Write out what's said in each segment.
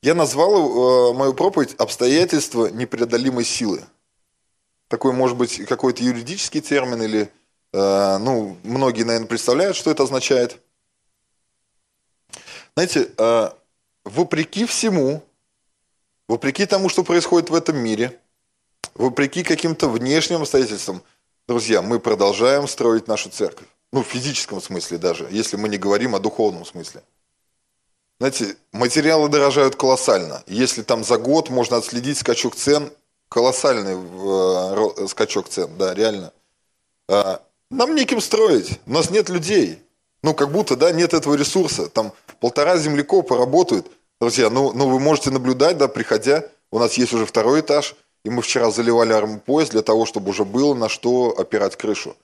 Я назвал э, мою проповедь «Обстоятельства непреодолимой силы». Такой, может быть, какой-то юридический термин или, э, ну, многие, наверное, представляют, что это означает. Знаете, э, вопреки всему, вопреки тому, что происходит в этом мире, вопреки каким-то внешним обстоятельствам, друзья, мы продолжаем строить нашу церковь. Ну, в физическом смысле даже, если мы не говорим о духовном смысле. Знаете, материалы дорожают колоссально. Если там за год можно отследить скачок цен, колоссальный э, скачок цен, да, реально. А, нам неким строить, у нас нет людей. Ну, как будто, да, нет этого ресурса. Там полтора землекопа работают. Друзья, ну, ну вы можете наблюдать, да, приходя, у нас есть уже второй этаж, и мы вчера заливали армопоезд для того, чтобы уже было на что опирать крышу.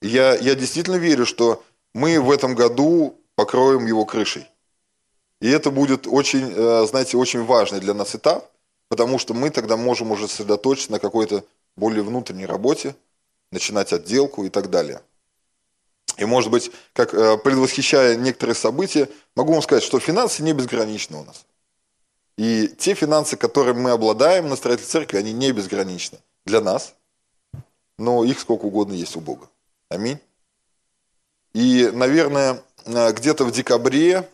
Я, я действительно верю, что мы в этом году покроем его крышей. И это будет очень, э, знаете, очень важный для нас этап, потому что мы тогда можем уже сосредоточиться на какой-то более внутренней работе, начинать отделку и так далее. И, может быть, как э, предвосхищая некоторые события, могу вам сказать, что финансы не безграничны у нас. И те финансы, которыми мы обладаем на строительстве церкви, они не безграничны для нас, но их сколько угодно есть у Бога. Аминь. И, наверное, э, где-то в декабре,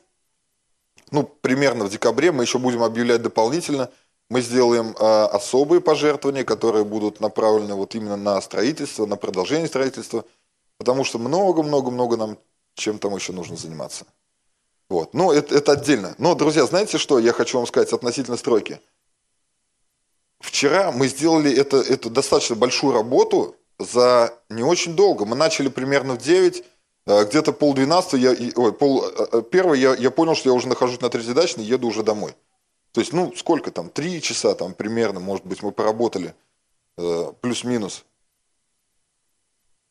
ну, примерно в декабре, мы еще будем объявлять дополнительно, мы сделаем э, особые пожертвования, которые будут направлены вот именно на строительство, на продолжение строительства, потому что много-много-много нам чем там еще нужно заниматься. Вот. Ну, это, это отдельно. Но, друзья, знаете что я хочу вам сказать относительно стройки? Вчера мы сделали это, достаточно большую работу за не очень долго. Мы начали примерно в 9, э, где-то пол 12, я, ой, пол э, э, первого я, я понял, что я уже нахожусь на Трезидачной, еду уже домой. То есть, ну, сколько там, три часа там примерно, может быть, мы поработали, плюс-минус.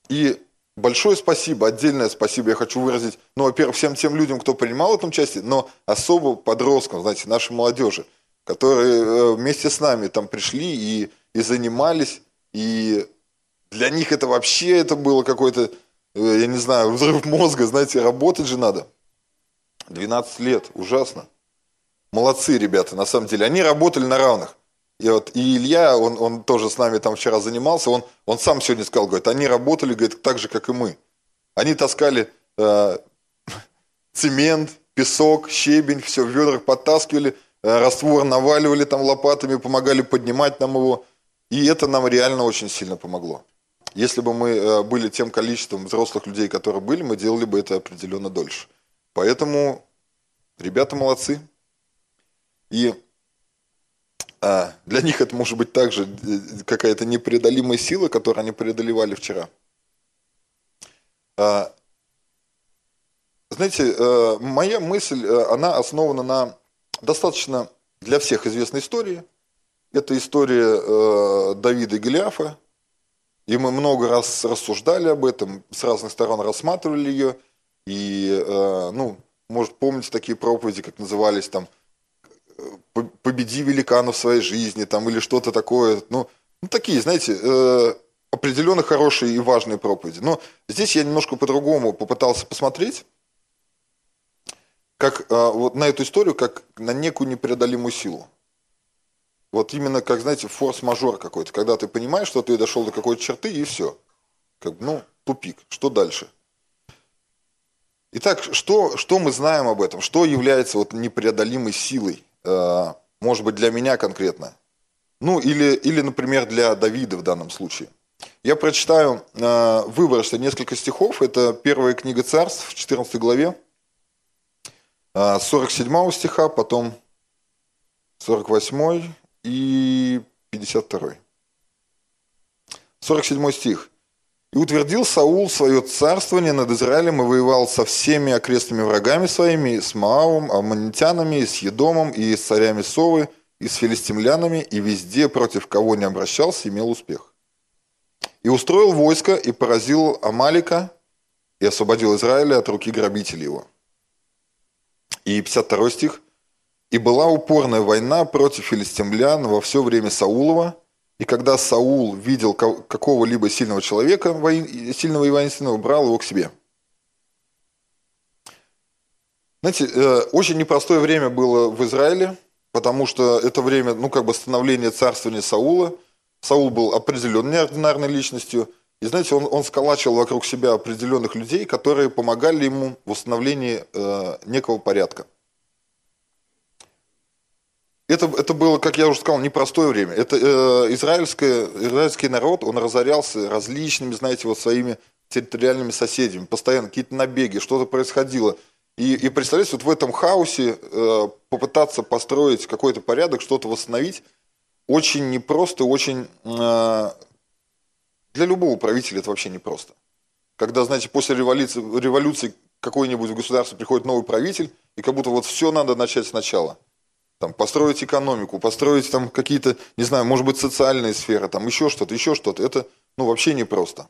И большое спасибо, отдельное спасибо я хочу выразить, ну, во-первых, всем тем людям, кто принимал в этом участие, но особо подросткам, знаете, нашей молодежи, которые вместе с нами там пришли и, и занимались, и для них это вообще это было какой-то, э, я не знаю, взрыв мозга, знаете, работать же надо. 12 лет, ужасно. Молодцы ребята, на самом деле. Они работали на равных. И вот и Илья, он, он тоже с нами там вчера занимался, он, он сам сегодня сказал, говорит, они работали, говорит, так же, как и мы. Они таскали э, цемент, песок, щебень, все в ведрах подтаскивали, э, раствор наваливали там лопатами, помогали поднимать нам его. И это нам реально очень сильно помогло. Если бы мы э, были тем количеством взрослых людей, которые были, мы делали бы это определенно дольше. Поэтому ребята молодцы. И а, для них это может быть также э, какая-то непреодолимая сила, которую они преодолевали вчера. А, знаете, э, моя мысль, она основана на достаточно для всех известной истории. Это история Давида и Голиафа, и мы много раз рассуждали об этом, с разных сторон рассматривали ее. И, э, ну, может, помните такие проповеди, как назывались там «Победи великана в своей жизни» там, или что-то такое. Ну, ну такие, знаете, э, определенно хорошие и важные проповеди. Но здесь я немножко по-другому попытался посмотреть, как э, вот на эту историю, как на некую непреодолимую силу. Вот именно, как, знаете, форс-мажор какой-то, когда ты понимаешь, что ты дошел до какой-то черты, и все. Как, ну, тупик. Что дальше? Итак, что, что мы знаем об этом? Что является вот непреодолимой силой? Э, может быть, для меня конкретно? Ну, или, или, например, для Давида в данном случае. Я прочитаю э, выборочно несколько стихов. Это первая книга царств в 14 главе, э, 47 стиха, потом 48 и 52. 47 стих. «И утвердил Саул свое царствование над Израилем и воевал со всеми окрестными врагами своими, с Маавом, Аммонитянами, с Едомом, и с царями Совы, и с филистимлянами, и везде, против кого не обращался, имел успех. И устроил войско, и поразил Амалика, и освободил Израиля от руки грабителей его». И 52 стих. И была упорная война против филистимлян во все время Саулова. И когда Саул видел какого-либо сильного человека, сильного и воинственного, брал его к себе. Знаете, э, очень непростое время было в Израиле. потому что это время, ну, как бы становления царствования Саула. Саул был определенной неординарной личностью. И, знаете, он, он сколачивал вокруг себя определенных людей, которые помогали ему в восстановлении э, некого порядка. Это, это было, как я уже сказал, непростое время. Это э, израильское, израильский народ, он разорялся различными, знаете, вот своими территориальными соседями. Постоянно какие-то набеги, что-то происходило. И, и представляете, вот в этом хаосе э, попытаться построить какой-то порядок, что-то восстановить, очень непросто, очень... Э, для любого правителя это вообще непросто. Когда, знаете, после революции, революции какой-нибудь в государстве приходит новый правитель, и как будто вот все надо начать сначала – там, построить экономику, построить там какие-то, не знаю, может быть, социальные сферы, там еще что-то, еще что-то. Это ну, вообще непросто.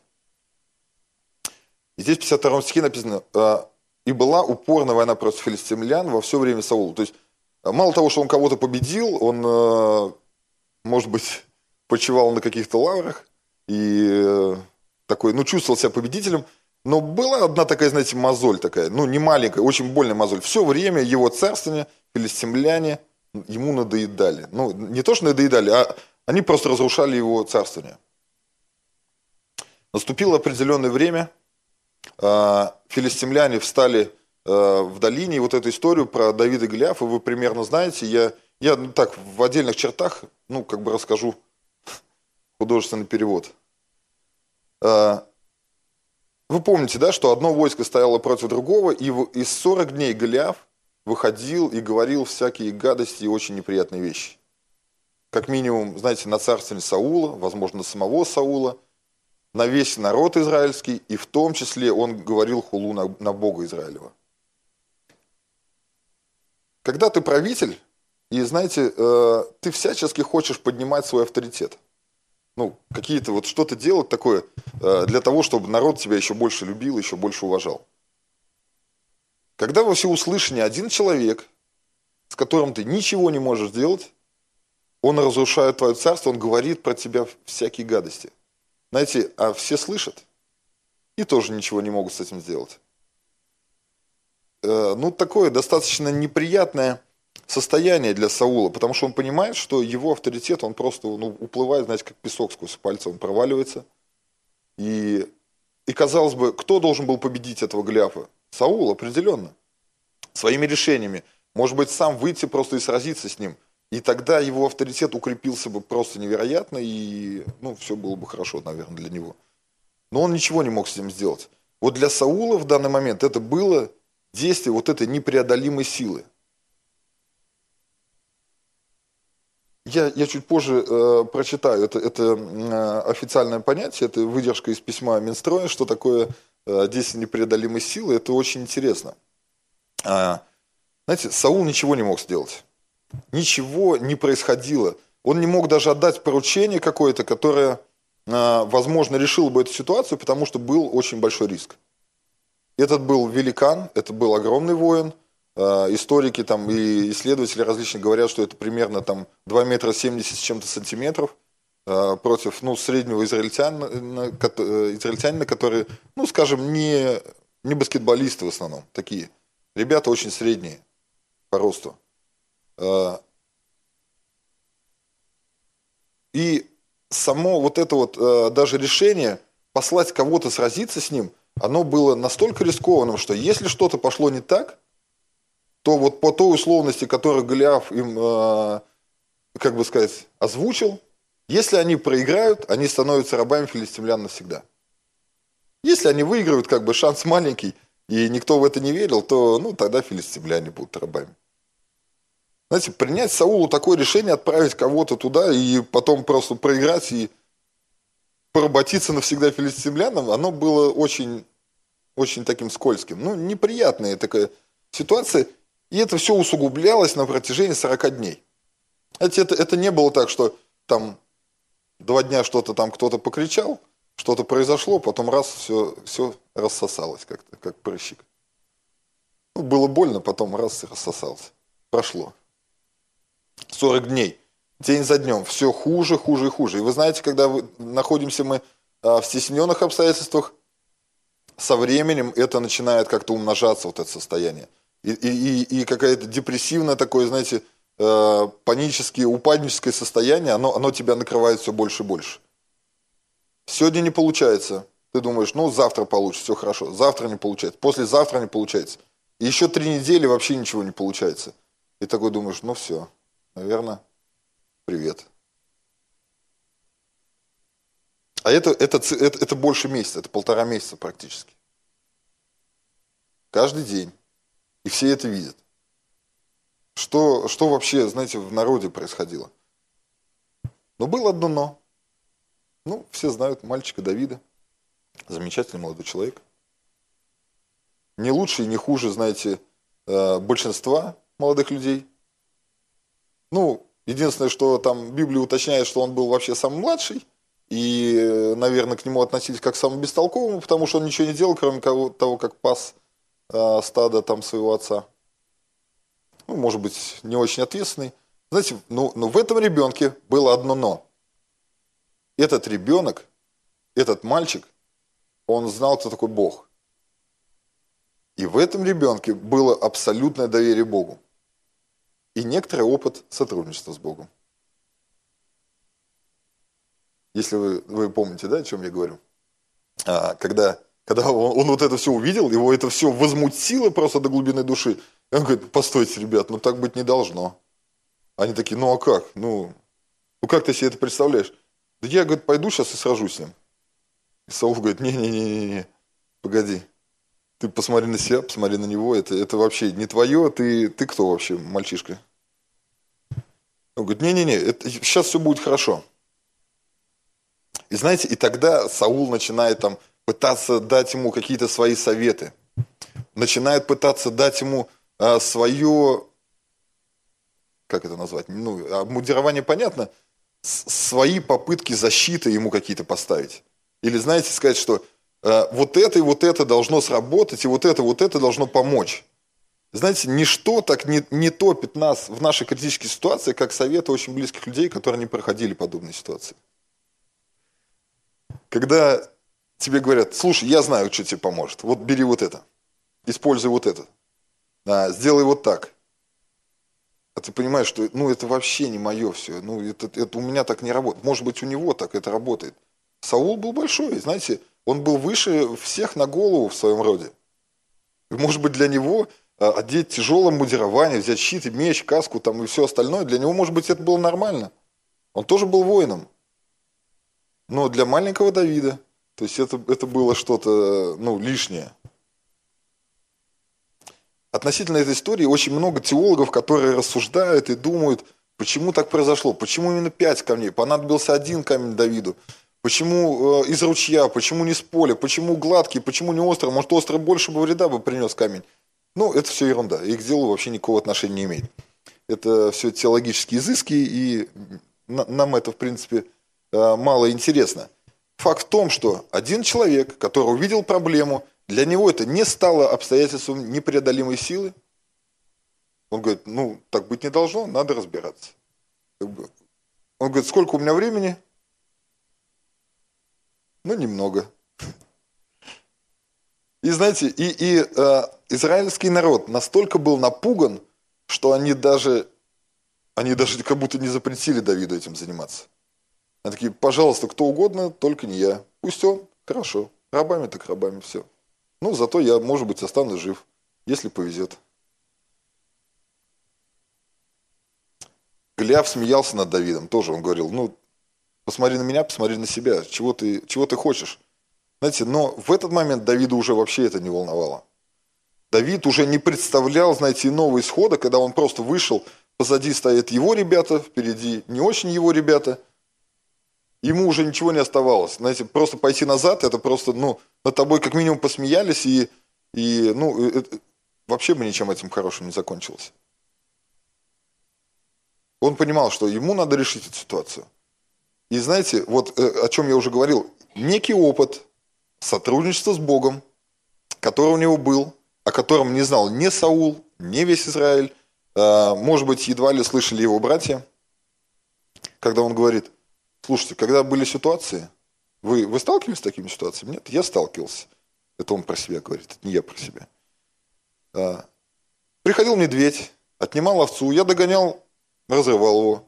И здесь в 52 стихе написано, «А, и была упорная война против филистимлян во все время Саула. То есть, а, мало того, что он кого-то победил, он, а, может быть, почивал на каких-то лаврах и э, такой, ну, чувствовал себя победителем, но была одна такая, знаете, мозоль такая, ну, не маленькая, очень больная мозоль. Все время его царствования филистимляне ему надоедали. Ну, не то, что надоедали, а они просто разрушали его царствование. Наступило определенное время, а, филистимляне встали а, в долине, и вот эту историю про Давида и Голиафа вы примерно знаете. Я, я ну, так в отдельных чертах, ну, как бы расскажу художественный перевод. А, вы помните, да, что одно войско стояло против другого, и из 40 дней Голиаф выходил и говорил всякие гадости и очень неприятные вещи. Как минимум, знаете, на царствование Саула, возможно, самого Саула, на весь народ израильский, и в том числе он говорил хулу на, на Бога Израилева. Когда ты правитель, и знаете, э, ты всячески хочешь поднимать свой авторитет. Ну, какие-то вот что-то делать такое э, для того, чтобы народ тебя еще больше любил, еще больше уважал. Когда во всеуслышание один человек, с которым ты ничего не можешь сделать, он разрушает твое царство, он говорит про тебя всякие гадости. Знаете, а все слышат и тоже ничего не могут с этим сделать. Э, ну, такое достаточно неприятное состояние для Саула, потому что он понимает, что его авторитет, он просто ну, уплывает, знаете, как песок сквозь пальцы, он проваливается. И, и казалось бы, кто должен был победить этого Гляфа? Саул, определенно. Своими решениями. Может быть, сам выйти просто и сразиться с ним. И тогда его авторитет укрепился бы просто невероятно, и ну, все было бы хорошо, наверное, для него. Но он ничего не мог с этим сделать. Вот для Саула в данный момент это было действие вот этой непреодолимой силы. Я, я чуть позже э, прочитаю, это, это э, официальное понятие, это выдержка из письма Минстроя, что такое Э, действие непреодолимой силы, это очень интересно. А, знаете, Саул ничего не мог сделать. Ничего не происходило. Он не мог даже отдать поручение какое-то, которое, а, возможно, решило бы эту ситуацию, потому что был очень большой риск. Этот был великан, это был огромный воин. А, историки там, и исследователи различные говорят, что это примерно там, 2 метра 70 с чем-то сантиметров – против ну, среднего израильтянина, э, израильтянина, которые, ну, скажем, не, не баскетболисты в основном, такие. Ребята очень средние по росту. Э, и само вот это вот даже решение послать кого-то сразиться с ним, оно было настолько рискованным, что если что-то пошло не так, то вот по той условности, которую Голиаф им, как бы сказать, озвучил, если они проиграют, они становятся рабами филистимлян навсегда. Если они выигрывают, как бы шанс маленький, и никто в это не верил, то ну, тогда филистимляне будут рабами. Знаете, принять Саулу такое решение, отправить кого-то туда и потом просто проиграть и поработиться навсегда филистимлянам, оно было очень, очень таким скользким. Ну, неприятная такая ситуация. И это все усугублялось на протяжении 40 дней. Знаете, это, это не было так, что там два дня что-то там кто-то покричал, что-то произошло, потом раз все, все рассосалось как-то, как прыщик. Ну, было больно, потом раз и рассосалось. Прошло. 40 дней. День за днем. Все хуже, хуже и хуже. И вы знаете, когда вы, находимся мы а, в стесненных обстоятельствах, со временем это начинает как-то умножаться, вот это состояние. И, и, и какая-то депрессивное такое, знаете, э, паническое, упадническое состояние, оно, оно тебя накрывает все больше и больше. Сегодня не получается. Ты думаешь, ну, завтра получится, все хорошо. Завтра не получается, послезавтра не получается. И еще три недели вообще ничего не получается. И такой думаешь, ну все, наверное, привет. А это, это, это, это больше месяца, это полтора месяца практически. Каждый день. И все это видят. Что, что вообще, знаете, в народе происходило? Но было одно но. Ну, все знают мальчика Давида. Замечательный молодой человек. Не лучше и не хуже, знаете, э, большинства молодых людей. Ну, единственное, что там Библия уточняет, что он был вообще самый младший, и, наверное, к нему относились как к самому бестолковому, потому что он ничего не делал, кроме того, как пас э, стадо там своего отца. Ну, может быть, не очень ответственный. Знаете, ну, ну в этом ребенке было одно но. Этот ребенок, этот мальчик, он знал, кто такой Бог. И в этом ребенке было абсолютное доверие Богу. И некоторый опыт сотрудничества с Богом. Если вы, вы помните, да, о чем я говорю. А, когда, когда он, он вот это все увидел, его это все возмутило просто до глубины души. И он говорит, постойте, ребят, ну так быть не должно. Они такие, ну а как? Ну, ну как ты себе это представляешь? Да я, говорит, пойду сейчас и сражусь с ним. И Саул говорит, не-не-не-не, погоди. Ты посмотри на себя, посмотри на него, это, это вообще не твое, ты, ты кто вообще, мальчишка? Он говорит, не-не-не, сейчас все будет хорошо. И знаете, и тогда Саул начинает там пытаться дать ему какие-то свои советы. Начинает пытаться дать ему свое, как это назвать, ну, а мудирование понятно, свои попытки защиты ему какие-то поставить. Или, знаете, сказать, что э, вот это и вот это должно сработать, и вот это, вот это должно помочь. Знаете, ничто так не, не топит нас в нашей критической ситуации, как советы очень близких людей, которые не проходили подобные ситуации. Когда тебе говорят, слушай, я знаю, что тебе поможет, вот бери вот это, используй вот это, а, сделай вот так. А ты понимаешь, что ну, это вообще не мое все, ну, это, это у меня так не работает. Может быть, у него так это работает. Саул был большой, знаете, он был выше всех на голову в своем роде. может быть, для него а, одеть тяжелое мудирование, взять щит и меч, каску там и все остальное, для него, может быть, это было нормально. Он тоже был воином. Но для маленького Давида, то есть это, это было что-то ну, лишнее. Относительно этой истории очень много теологов, которые рассуждают и думают, почему так произошло, почему именно пять камней, понадобился один камень Давиду, почему э, из ручья, почему не с поля, почему гладкий, почему не острый, может острый больше бы вреда бы принес камень. Ну, это все ерунда, и к делу вообще никакого отношения не имеет. Это все теологические изыски, и нам это, в принципе, э, мало интересно. Факт в том, что один человек, который увидел проблему, для него это не стало обстоятельством непреодолимой силы. Он говорит, ну, так быть не должно, надо разбираться. Он говорит, сколько у меня времени? Ну, немного. И знаете, и, и э, израильский народ настолько был напуган, что они даже, они даже как будто не запретили Давиду этим заниматься. Они такие, пожалуйста, кто угодно, только не я. Пусть он, хорошо, рабами так рабами, все. Ну, зато я, может быть, останусь жив, если повезет. Гляв смеялся над Давидом, тоже он говорил, ну, посмотри на меня, посмотри на себя, чего ты, чего ты хочешь. Знаете, но в этот момент Давида уже вообще это не волновало. Давид уже не представлял, знаете, иного исхода, когда он просто вышел, позади стоят его ребята, впереди не очень его ребята, ему уже ничего не оставалось. Знаете, просто пойти назад, это просто, ну, над тобой как минимум посмеялись, и, и ну, это, вообще бы ничем этим хорошим не закончилось. Он понимал, что ему надо решить эту ситуацию. И знаете, вот э, о чем я уже говорил, некий опыт сотрудничества с Богом, который у него был, о котором не знал ни Саул, ни весь Израиль, а, может быть, едва ли слышали его братья, когда он говорит, слушайте, когда были ситуации, вы, вы сталкивались с такими ситуациями? Нет, я сталкивался. Это он про себя говорит, это не я про себя. А, приходил медведь, отнимал овцу, я догонял разрывал его.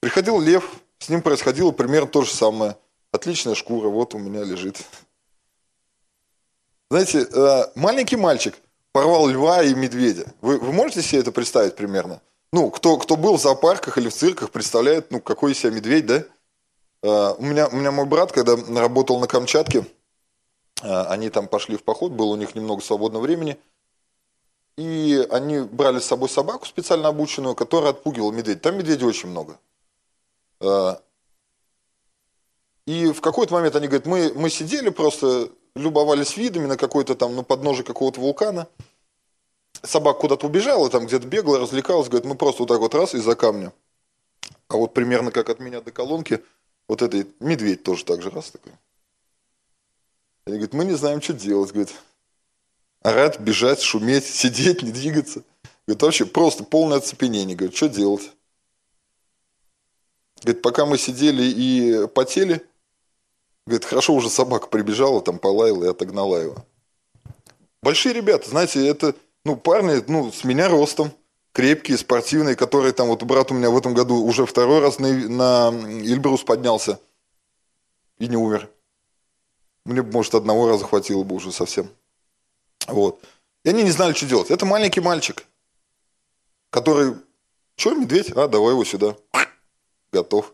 Приходил лев, с ним происходило примерно то же самое. Отличная шкура, вот у меня лежит. Знаете, э, маленький мальчик порвал льва и медведя. Вы, вы можете себе это представить примерно? Ну, кто, кто был в зоопарках или в цирках, представляет, ну, какой из себя медведь, да? Э, у меня, у меня мой брат, когда работал на Камчатке, э, они там пошли в поход, было у них немного свободного времени, и они брали с собой собаку специально обученную, которая отпугивала медведя. Там медведей очень много. Э, и в какой-то момент они говорят, мы, мы сидели просто, любовались видами на какой-то там, на подножии какого-то вулкана. Собака куда-то убежала, там где-то бегала, развлекалась, говорит, мы просто вот так вот раз из-за камня. А вот примерно как от меня до колонки, вот этой медведь тоже так же раз такой. Они говорят, мы не знаем, что делать, говорит. Орать, бежать, шуметь, сидеть, не двигаться. Говорит, вообще просто полное оцепенение. Говорит, что делать? Говорит, пока мы сидели и потели, говорит, хорошо уже собака прибежала, там полаяла и отогнала его. Большие ребята, знаете, это, ну, парни, ну, с меня ростом, крепкие, спортивные, которые там, вот брат у меня в этом году уже второй раз на, на Эльбрус поднялся и не умер. Мне, может, одного раза хватило бы уже совсем. Вот. И они не знали, что делать. Это маленький мальчик, который, что, медведь? А, давай его сюда. Готов.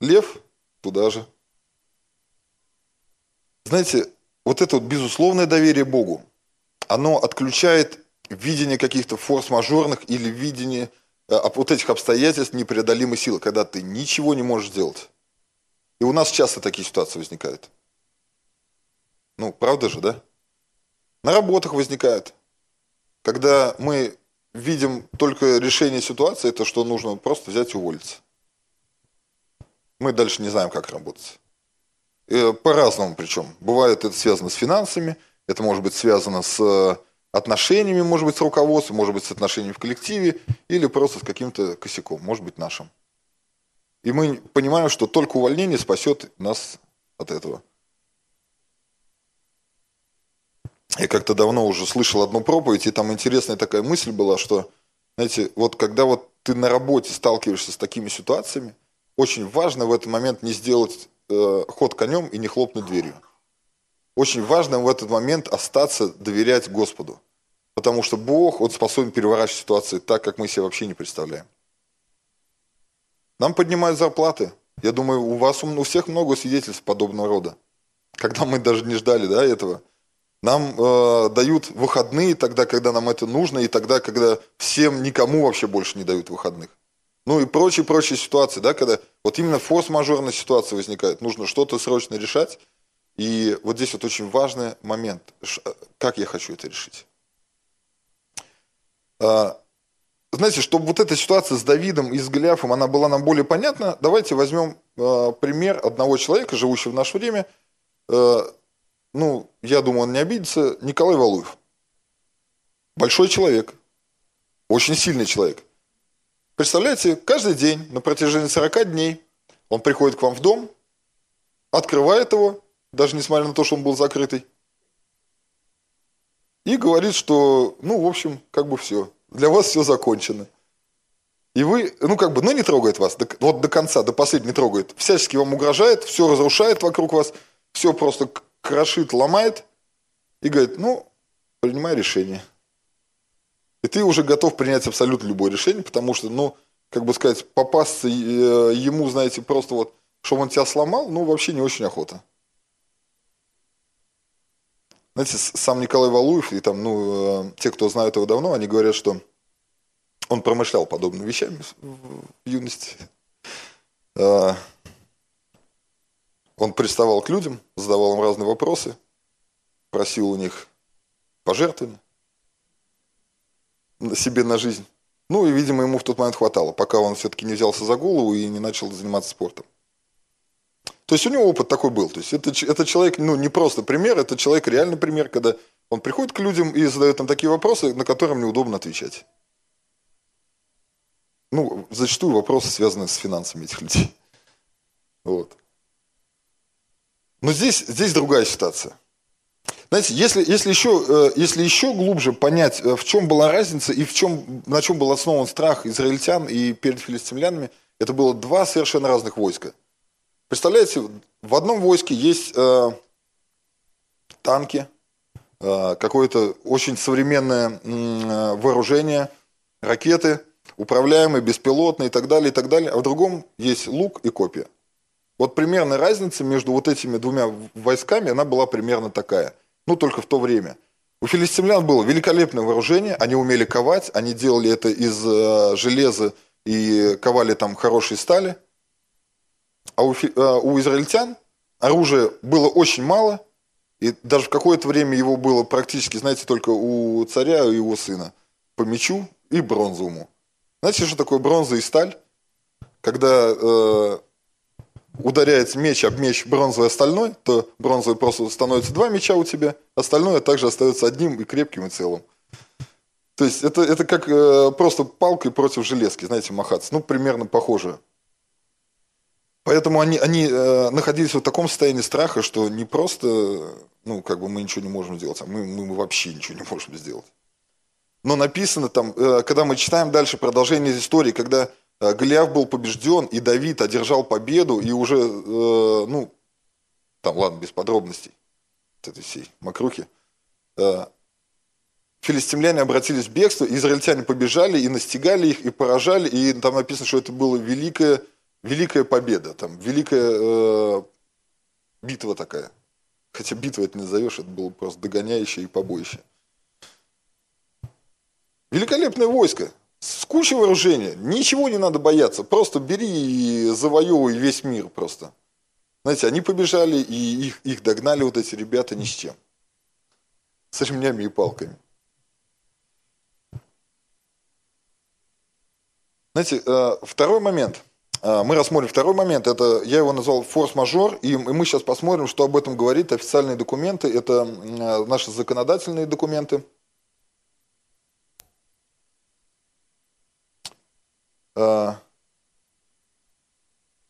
Лев? Туда же. Знаете, вот это вот безусловное доверие Богу, оно отключает видение каких-то форс-мажорных или видение э, вот этих обстоятельств непреодолимой силы, когда ты ничего не можешь сделать. И у нас часто такие ситуации возникают. Ну, правда же, да? На работах возникают. Когда мы видим только решение ситуации, это что нужно просто взять и уволиться. Мы дальше не знаем, как работать. Э, по-разному причем. Бывает это связано с финансами, это может быть связано с э, отношениями, может быть, с руководством, может быть, с отношениями в коллективе, или просто с каким-то косяком, может быть, нашим. И мы понимаем, что только увольнение спасет нас от этого. Я как-то давно уже слышал одну проповедь, и там интересная такая мысль была, что, знаете, вот когда вот ты на работе сталкиваешься с такими ситуациями, очень важно в этот момент не сделать э, ход конем и не хлопнуть дверью. Очень важно в этот момент остаться, доверять Господу. Потому что Бог, Он способен переворачивать ситуации так, как мы себе вообще не представляем. Нам поднимают зарплаты. Я думаю, у вас, у всех много свидетельств подобного рода. Когда мы даже не ждали да, этого. Нам э, дают выходные тогда, когда нам это нужно, и тогда, когда всем никому вообще больше не дают выходных. Ну и прочие-прочие ситуации, да, когда вот именно форс-мажорная ситуация возникает, нужно что-то срочно решать, и вот здесь вот очень важный момент, как я хочу это решить. А, знаете, чтобы вот эта ситуация с Давидом и с Голиафом, она была нам более понятна, давайте возьмем а, пример одного человека, живущего в наше время, а, ну, я думаю, он не обидится, Николай Валуев. Большой человек, очень сильный человек. Представляете, каждый день на протяжении 40 дней он приходит к вам в дом, открывает его, даже несмотря на то, что он был закрытый, и говорит, что, ну, в общем, как бы все, для вас все закончено. И вы, ну, как бы, ну, не трогает вас, до, вот до конца, до последнего не трогает. Всячески вам угрожает, все разрушает вокруг вас, все просто крошит, ломает и говорит, ну, принимай решение. И ты уже готов принять абсолютно любое решение, потому что, ну, как бы сказать, попасться э, ему, знаете, просто вот, чтобы он тебя сломал, ну, вообще не очень охота. Знаете, сам Николай Валуев и там, ну, э, те, кто знают его давно, они говорят, что он промышлял подобными вещами в юности. Э, он приставал к людям, задавал им разные вопросы, просил у них пожертвования себе на жизнь. Ну и, видимо, ему в тот момент хватало, пока он все-таки не взялся за голову и не начал заниматься спортом. То есть у него опыт такой был. То есть это, это человек, ну не просто пример, это человек реальный пример, когда он приходит к людям и задает им такие вопросы, на которые неудобно отвечать. Ну, зачастую вопросы связаны с финансами этих людей. Вот. Но здесь, здесь другая ситуация. Знаете, если, если, еще, э, если еще глубже понять, э, в чем была разница и в чем, на чем был основан страх израильтян и перед филистимлянами, это было два совершенно разных войска. Представляете, в одном войске есть э, танки, э, какое-то очень современное э, вооружение, ракеты, управляемые, беспилотные и так далее, и так далее. А в другом есть лук и копья. Вот примерно разница между вот этими двумя войсками, она была примерно такая – ну, только в то время. У филистимлян было великолепное вооружение, они умели ковать, они делали это из э, железа и ковали там хорошей стали. А у, э, у израильтян оружия было очень мало, и даже в какое-то время его было практически, знаете, только у царя и его сына. По мечу и бронзовому. Знаете, что такое бронза и сталь? Когда э, ударяется меч об меч бронзовый остальной, то бронзовый просто становится два меча у тебя, остальное также остается одним и крепким и целым. То есть это, это как э, просто палкой против железки, знаете, махаться. Ну, примерно похоже. Поэтому они, они э, находились в таком состоянии страха, что не просто, ну, как бы мы ничего не можем сделать, а мы, мы вообще ничего не можем сделать. Но написано там, э, когда мы читаем дальше продолжение истории, когда Э, Голиаф был побежден, и Давид одержал победу, и уже, э, ну, там, ладно, без подробностей вот этой всей мокрухи. Э, филистимляне обратились в бегство, израильтяне побежали и настигали их, и поражали, и там написано, что это была великая, великая победа, там, великая э, битва такая. Хотя битва это не назовешь, это было просто догоняющее и побоище. Великолепное войско. С кучей вооружения. Ничего не надо бояться. Просто бери и завоевывай весь мир просто. Знаете, они побежали, и их, их догнали вот эти ребята ни с чем. С ремнями и палками. Знаете, э, второй момент. Э, мы рассмотрим второй момент. Это, я его назвал форс-мажор. И мы сейчас посмотрим, что об этом говорит официальные документы. Это э, наши законодательные документы. Э,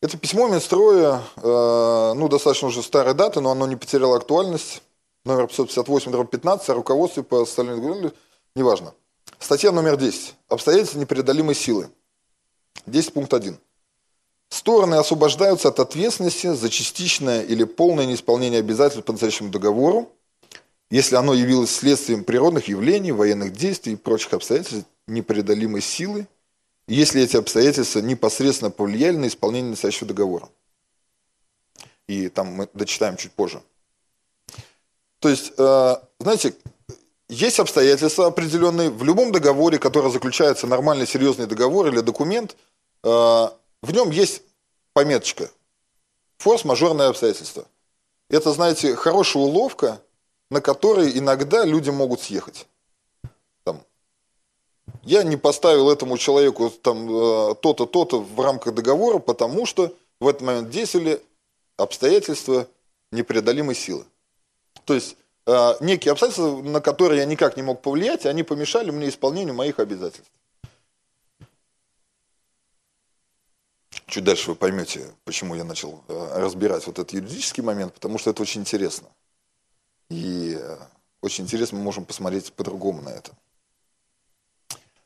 это письмо Минстроя, ну, достаточно уже старой даты, но оно не потеряло актуальность. Номер 558, 15, о по остальным, неважно. Статья номер 10. Обстоятельства непреодолимой силы. 10.1. Стороны освобождаются от ответственности за частичное или полное неисполнение обязательств по настоящему договору, если оно явилось следствием природных явлений, военных действий и прочих обстоятельств непреодолимой силы если эти обстоятельства непосредственно повлияли на исполнение настоящего договора. И там мы дочитаем чуть позже. То есть, э, знаете, есть обстоятельства определенные в любом договоре, который заключается нормальный серьезный договор или документ, э, в нем есть пометочка форс-мажорное обстоятельство. Это, знаете, хорошая уловка, на которой иногда люди могут съехать. Я не поставил этому человеку там э, то-то, то-то в рамках договора, потому что в этот момент действовали обстоятельства непреодолимой силы. То есть э, некие обстоятельства, на которые я никак не мог повлиять, они помешали мне исполнению моих обязательств. Чуть дальше вы поймете, почему я начал э, разбирать вот этот юридический момент, потому что это очень интересно. И очень интересно мы можем посмотреть по-другому на это.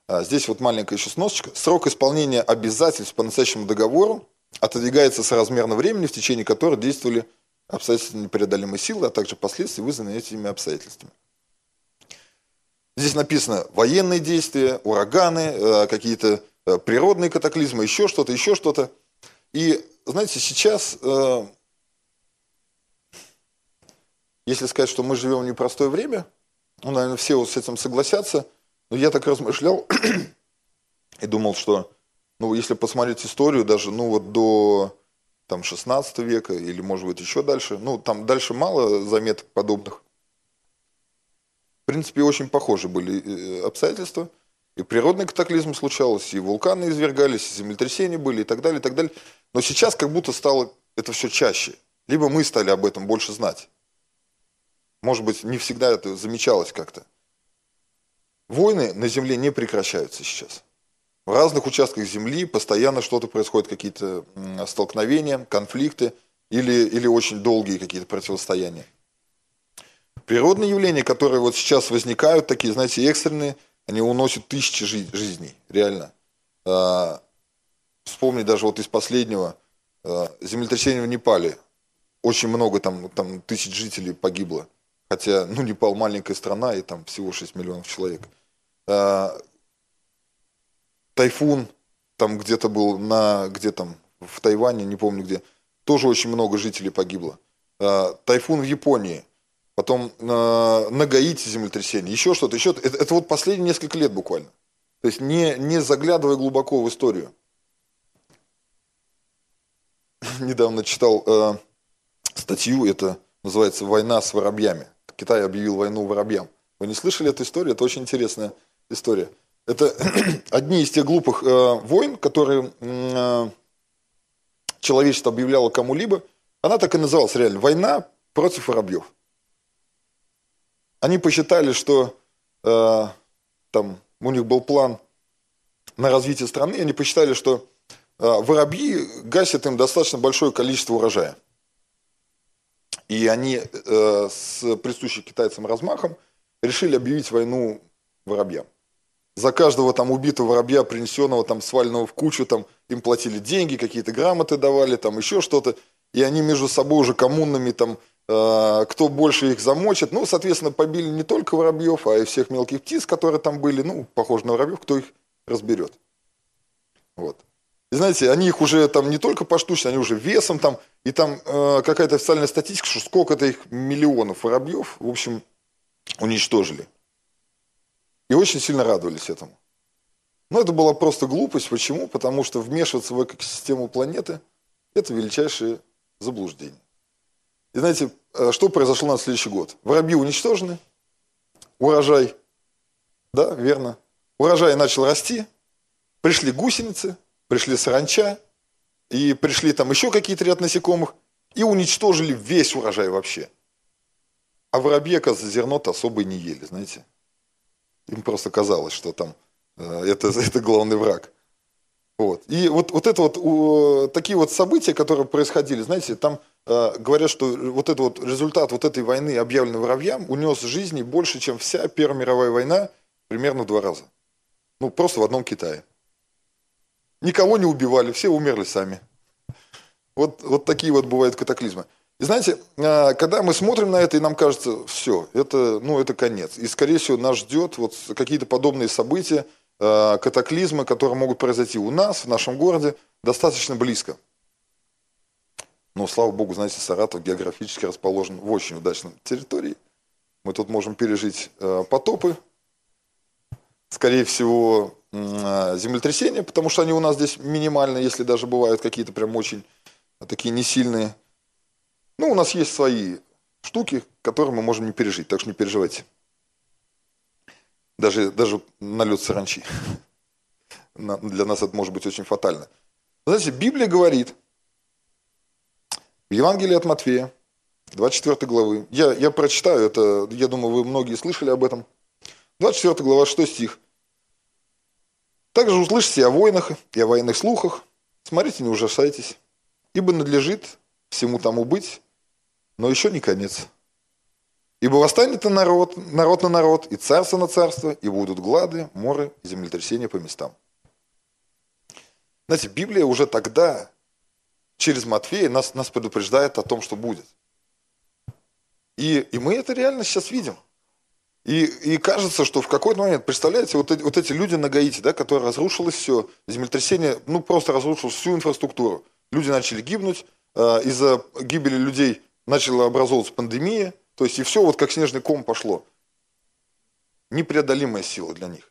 А, здесь вот маленькая еще сносочка. Срок исполнения обязательств по настоящему договору отодвигается соразмерно времени, в течение которого действовали обстоятельства непреодолимой силы, а также последствия, вызванные этими обстоятельствами. Здесь написано военные действия, ураганы, э, какие-то э, природные катаклизмы, еще что-то, еще что-то. И, знаете, сейчас, э, если сказать, что мы живем в непростое время, ну, наверное, все вот с этим согласятся – но я так размышлял и думал, что, ну, если посмотреть историю даже, ну, вот до там 16 века или, может быть, еще дальше, ну, там дальше мало заметок подобных. В принципе, очень похожи были э, обстоятельства. И природный катаклизм случалось, и вулканы извергались, и землетрясения были, и так далее, и так далее. Но сейчас как будто стало это все чаще. Либо мы стали об этом больше знать. Может быть, не всегда это замечалось как-то. Войны на Земле не прекращаются сейчас. В разных участках Земли постоянно что-то происходит, какие-то столкновения, конфликты или, или очень долгие какие-то противостояния. Природные явления, которые вот сейчас возникают, такие, знаете, экстренные, они уносят тысячи жи- жизней, реально. А, вспомни даже вот из последнего а, землетрясения в Непале. Очень много там, там тысяч жителей погибло. Хотя, ну, Непал маленькая страна, и там всего 6 миллионов человек. А, тайфун там где-то был на, где там, в Тайване, не помню где, тоже очень много жителей погибло. А, тайфун в Японии, потом на, на Гаити землетрясение, еще что-то, еще это, это вот последние несколько лет буквально. То есть не, не заглядывая глубоко в историю. Недавно читал э, статью, это называется «Война с воробьями». Китай объявил войну воробьям. Вы не слышали эту историю? Это очень интересная история. Это одни из тех глупых э, войн, которые э, человечество объявляло кому-либо. Она так и называлась реально «Война против воробьев». Они посчитали, что э, там у них был план на развитие страны, они посчитали, что э, воробьи гасят им достаточно большое количество урожая. И они э, с присущим китайцам размахом решили объявить войну воробьям. За каждого там убитого воробья, принесенного там сваленного в кучу, там им платили деньги, какие-то грамоты давали, там еще что-то. И они между собой уже коммунными там, кто больше их замочит. Ну, соответственно, побили не только воробьев, а и всех мелких птиц, которые там были. Ну, похоже на воробьев, кто их разберет. Вот. И знаете, они их уже там не только поштучно, они уже весом там, и там э, какая-то официальная статистика, что сколько-то их миллионов воробьев, в общем, уничтожили. И очень сильно радовались этому. Но это была просто глупость. Почему? Потому что вмешиваться в экосистему планеты – это величайшее заблуждение. И знаете, э, что произошло на следующий год? Воробьи уничтожены, урожай, да, верно, урожай начал расти, пришли гусеницы, пришли саранча, и пришли там еще какие-то ряд насекомых, и уничтожили весь урожай вообще. А воробьи, оказывается, зерно-то особо и не ели, знаете. Им просто казалось, что там э, это, это главный враг. Вот. И вот, вот это вот, такие вот события, которые происходили, знаете, там говорят, что вот этот вот результат вот этой войны, объявленной воробьям, унес жизни больше, чем вся Первая мировая война, примерно в два раза. Ну, просто в одном Китае. Никого не убивали, все умерли сами. Вот, вот такие вот бывают катаклизмы. И знаете, а, когда мы смотрим на это, и нам кажется, все, это, ну, это конец. И, скорее всего, нас ждет вот какие-то подобные события, а, катаклизмы, которые могут произойти у нас, в нашем городе, достаточно близко. Но, слава богу, знаете, Саратов географически расположен в очень удачной территории. Мы тут можем пережить а, потопы, скорее всего, землетрясения, потому что они у нас здесь минимальные, если даже бывают какие-то прям очень такие несильные. Ну, у нас есть свои штуки, которые мы можем не пережить, так что не переживайте. Даже, даже налет саранчи. Для нас это может быть очень фатально. Знаете, Библия говорит в Евангелии от Матфея, 24 главы, я, я прочитаю это, я думаю, вы многие слышали об этом. 24 глава, 6 стих. Также услышите о войнах и о военных слухах. Смотрите, не ужасайтесь, ибо надлежит всему тому быть, но еще не конец. Ибо восстанет на народ, народ на народ, и царство на царство, и будут глады, моры и землетрясения по местам. Знаете, Библия уже тогда, через Матфея, нас, нас предупреждает о том, что будет. И, и мы это реально сейчас видим. И, и кажется, что в какой-то момент, представляете, вот эти, вот эти люди на Гаити, да, которые разрушилось все, землетрясение, ну просто разрушилось всю инфраструктуру. Люди начали гибнуть, э, из-за гибели людей начала образовываться пандемия, то есть и все вот как снежный ком пошло. Непреодолимая сила для них.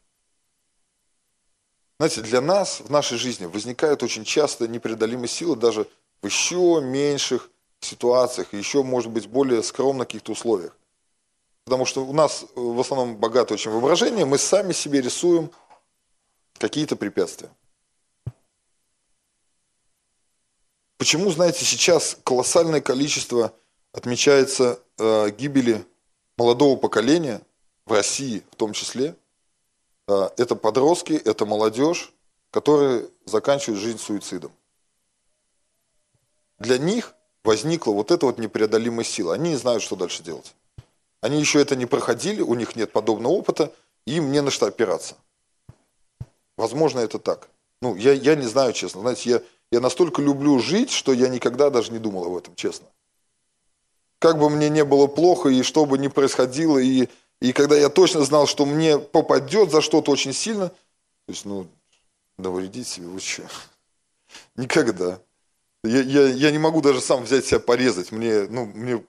Знаете, для нас в нашей жизни возникают очень часто непреодолимые силы даже в еще меньших ситуациях, еще, может быть, более скромных каких-то условиях. Потому что у нас в основном богатое очень воображение, мы сами себе рисуем какие-то препятствия. Почему, знаете, сейчас колоссальное количество отмечается э, гибели молодого поколения в России в том числе. Э, это подростки, это молодежь, которые заканчивают жизнь суицидом. Для них возникла вот эта вот непреодолимая сила. Они не знают, что дальше делать. Они еще это не проходили, у них нет подобного опыта, им не на что опираться. Возможно, это так. Ну, я, я не знаю, честно. Знаете, я, я настолько люблю жить, что я никогда даже не думал об этом, честно. Как бы мне не было плохо, и что бы ни происходило, и, и когда я точно знал, что мне попадет за что-то очень сильно, то есть, ну, навредить себе, что? Никогда. Я, я, я не могу даже сам взять себя порезать. Мне, ну, мне,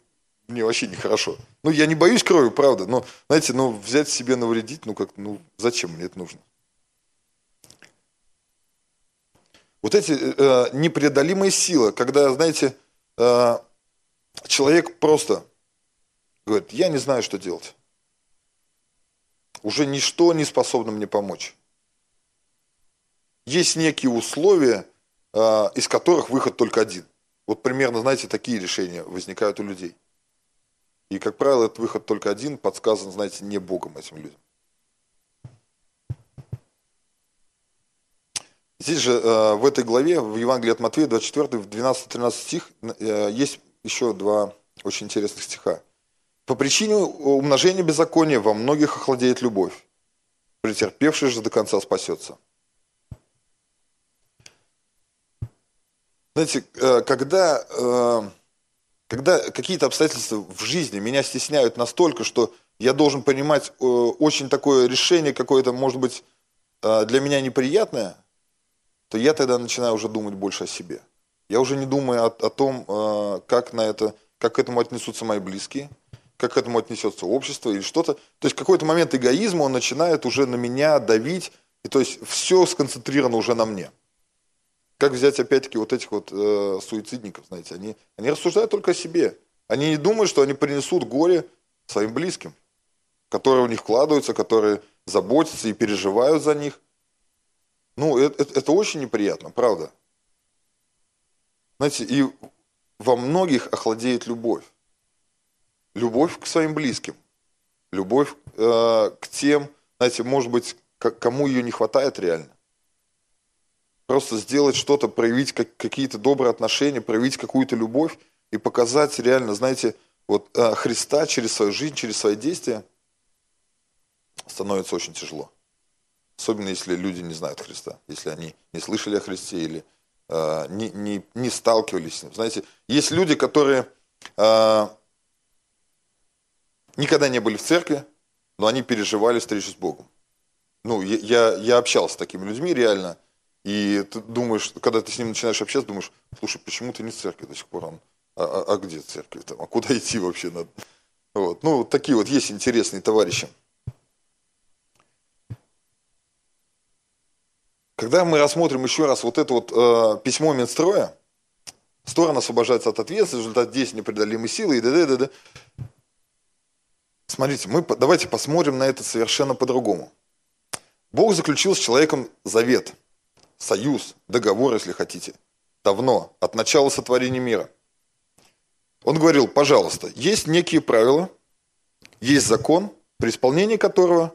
мне вообще нехорошо. Ну, я не боюсь крови, правда. Но, знаете, ну, взять себе навредить, ну, как, ну, зачем мне это нужно? Вот эти э, непреодолимые силы, когда, знаете, э, человек просто говорит, я не знаю, что делать. Уже ничто не способно мне помочь. Есть некие условия, э, из которых выход только один. Вот примерно, знаете, такие решения возникают у людей. И, как правило, этот выход только один, подсказан, знаете, не Богом этим людям. Здесь же э, в этой главе, в Евангелии от Матвея, 24, в 12-13 стих, э, есть еще два очень интересных стиха. «По причине умножения беззакония во многих охладеет любовь, претерпевший же до конца спасется». Знаете, э, когда, когда какие-то обстоятельства в жизни меня стесняют настолько, что я должен принимать очень такое решение какое-то, может быть, для меня неприятное – то я тогда начинаю уже думать больше о себе. Я уже не думаю о, о том, э, как, на это, как к этому отнесутся мои близкие, как к этому отнесется общество или что-то. То есть какой-то момент эгоизма, он начинает уже на меня давить, и то есть все сконцентрировано уже на мне. Как взять опять-таки вот этих вот э, суицидников, знаете, они, они рассуждают только о себе. Они не думают, что они принесут горе своим близким, которые у них вкладываются, которые заботятся и переживают за них – ну, это, это очень неприятно, правда. Знаете, и во многих охладеет любовь. Любовь к своим близким. Любовь э, к тем, знаете, может быть, кому ее не хватает реально. Просто сделать что-то, проявить как, какие-то добрые отношения, проявить какую-то любовь и показать реально, знаете, вот э, Христа через свою жизнь, через свои действия становится очень тяжело. Особенно если люди не знают Христа, если они не слышали о Христе или э, не, не, не сталкивались с ним. Знаете, есть люди, которые э, никогда не были в церкви, но они переживали встречу с Богом. Ну, я, я общался с такими людьми реально, и ты думаешь, когда ты с ним начинаешь общаться, думаешь, слушай, почему ты не в церкви до сих пор? А, а, а где церковь там? А куда идти вообще надо? Вот. Ну, такие вот есть интересные товарищи. Когда мы рассмотрим еще раз вот это вот э, письмо Минстроя, сторона освобождается от ответственности, результат действия непреодолимой силы и д.д. д.д. Смотрите, мы давайте посмотрим на это совершенно по-другому. Бог заключил с человеком завет, союз, договор, если хотите, давно, от начала сотворения мира. Он говорил, пожалуйста, есть некие правила, есть закон, при исполнении которого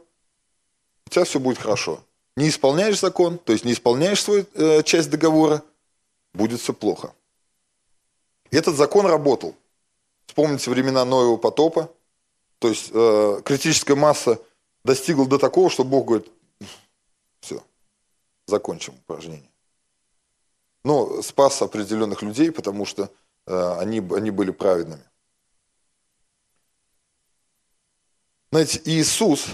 у тебя все будет хорошо не исполняешь закон, то есть не исполняешь свою э, часть договора, будет все плохо. Этот закон работал. Вспомните времена Ноева потопа. То есть э, критическая масса достигла до такого, что Бог говорит, закончим упражнение. Но спас определенных людей, потому что э, они, они были праведными. Знаете, Иисус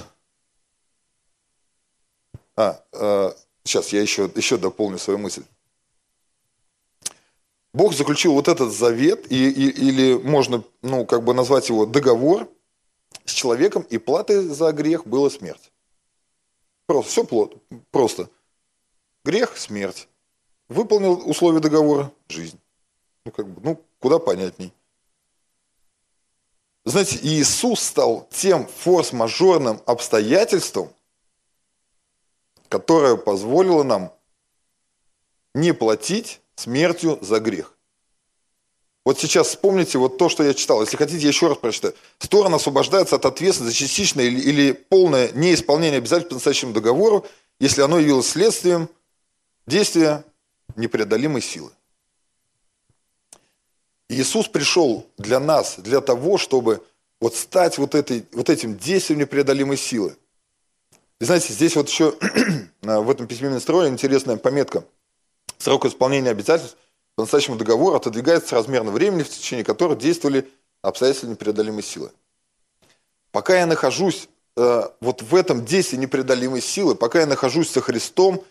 а, э, сейчас я еще, еще дополню свою мысль. Бог заключил вот этот завет, и, и, или можно ну, как бы назвать его договор с человеком, и платой за грех была смерть. Просто, все плод, просто. Грех – смерть. Выполнил условия договора – жизнь. Ну, как бы, ну, куда понятней. Знаете, Иисус стал тем форс-мажорным обстоятельством, которая позволила нам не платить смертью за грех. Вот сейчас вспомните вот то, что я читал. Если хотите, я еще раз прочитаю. Сторона освобождается от ответственности за частичное или, или полное неисполнение обязательств по настоящему договору, если оно явилось следствием действия непреодолимой силы. Иисус пришел для нас, для того, чтобы вот стать вот, этой, вот этим действием непреодолимой силы. И знаете, здесь вот еще в этом письме Минстроя интересная пометка. Срок исполнения обязательств по настоящему договору отодвигается размерно времени, в течение которого действовали обстоятельства непреодолимой силы. Пока я нахожусь э, вот в этом действии непреодолимой силы, пока я нахожусь со Христом,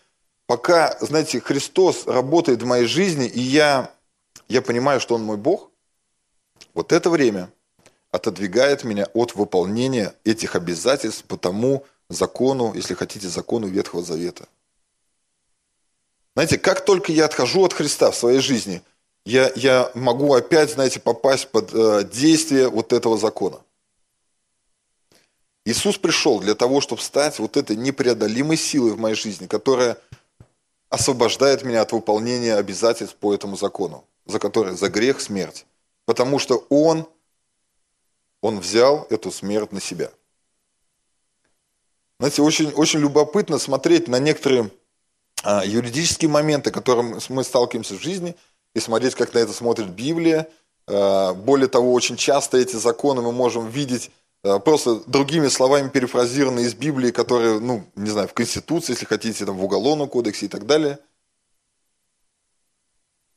пока, знаете, Христос работает в моей жизни, и я, я понимаю, что Он мой Бог, вот это время отодвигает меня от выполнения этих обязательств по тому закону, если хотите, закону Ветхого Завета. Знаете, как только я отхожу от Христа в своей жизни, я, я могу опять, знаете, попасть под э, действие вот этого закона. Иисус пришел для того, чтобы стать вот этой непреодолимой силой в моей жизни, которая освобождает меня от выполнения обязательств по этому закону, за который, за грех, смерть. Потому что Он, Он взял эту смерть на себя. Знаете, очень, очень любопытно смотреть на некоторые а, юридические моменты, которым мы сталкиваемся в жизни, и смотреть, как на это смотрит Библия. А, более того, очень часто эти законы мы можем видеть просто другими словами перефразированные из Библии, которые, ну, не знаю, в Конституции, если хотите, там, в Уголовном кодексе и так далее.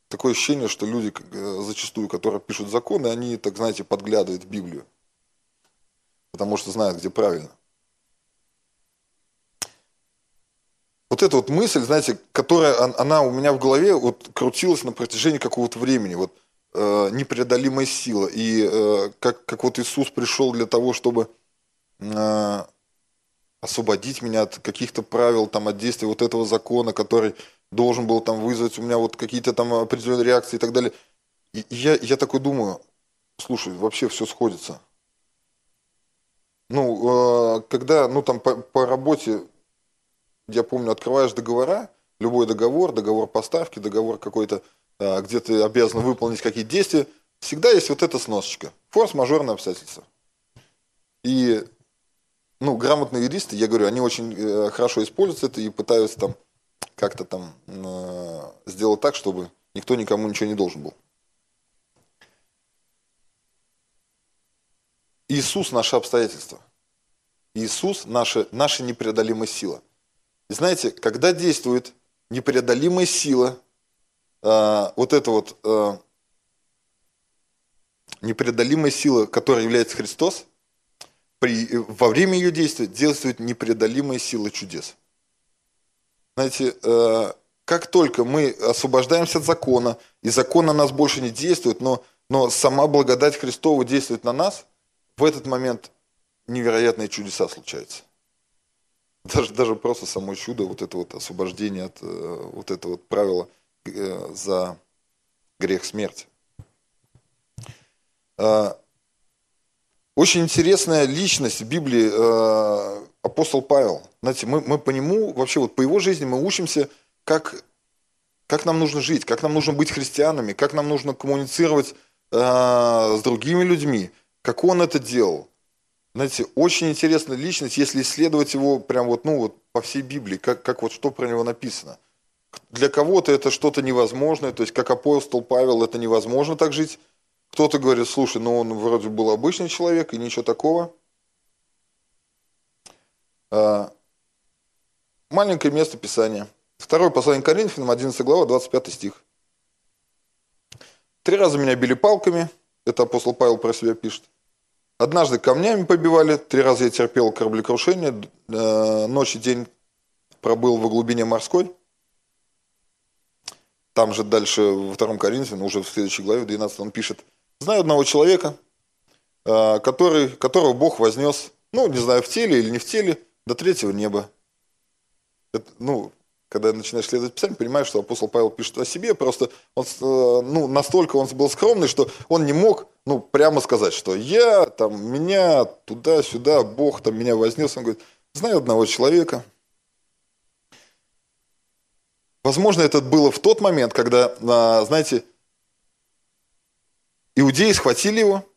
Такое ощущение, что люди э, зачастую, которые пишут законы, они, так знаете, подглядывают Библию. Потому что знают, где правильно. вот эта вот мысль, знаете, которая, она у меня в голове вот крутилась на протяжении какого-то времени, вот э, непреодолимая сила. И э, как, как вот Иисус пришел для того, чтобы э, освободить меня от каких-то правил, там, от действия вот этого закона, который должен был там вызвать у меня вот какие-то там определенные реакции и так далее. И я, я такой думаю, слушай, вообще все сходится. Ну, э, когда, ну, там по, по работе я помню, открываешь договора, любой договор, договор поставки, договор какой-то, где ты обязан выполнить какие-то действия, всегда есть вот эта сносочка. Форс-мажорные обстоятельства. И ну, грамотные юристы, я говорю, они очень э, хорошо используют это и пытаются там как-то там э, сделать так, чтобы никто никому ничего не должен был. Иисус – наше обстоятельство. Иисус – наша, наша непреодолимая сила – и знаете, когда действует непреодолимая сила, э, вот эта вот э, непреодолимая сила, которая является Христос, при, во время ее действия действует непреодолимая сила чудес. Знаете, э, как только мы освобождаемся от закона, и закон на нас больше не действует, но, но сама благодать Христова действует на нас, в этот момент невероятные чудеса случаются. Даже, даже просто само чудо, вот это вот освобождение от вот этого вот правила за грех смерти. А, очень интересная личность в Библии э, апостол Павел. Знаете, мы, мы по нему, вообще вот по его жизни мы учимся, как, как нам нужно жить, как нам нужно быть христианами, как нам нужно коммуницировать с другими людьми, как он это делал знаете, очень интересная личность, если исследовать его прям вот, ну вот по всей Библии, как, как вот что про него написано. Для кого-то это что-то невозможное, то есть как апостол Павел это невозможно так жить. Кто-то говорит, слушай, ну он вроде был обычный человек и ничего такого. А, маленькое место Писания. Второе послание Коринфянам, 11 глава, 25 стих. Три раза меня били палками, это апостол Павел про себя пишет. Однажды камнями побивали, три раза я терпел кораблекрушение, э, ночь и день пробыл во глубине морской. Там же дальше во втором Коринфяне, уже в следующей главе, в 12 он пишет, знаю одного человека, э, который, которого Бог вознес, ну, не знаю, в теле или не в теле, до третьего неба. Это, ну, когда начинаешь следовать Писанию, понимаешь, что апостол Павел пишет о себе, просто он, э, ну, настолько он был скромный, что он не мог ну, прямо сказать, что я, там, меня туда-сюда, Бог там меня вознес. Он говорит, знаю одного человека. Возможно, это было в тот момент, когда, а, знаете, иудеи схватили его,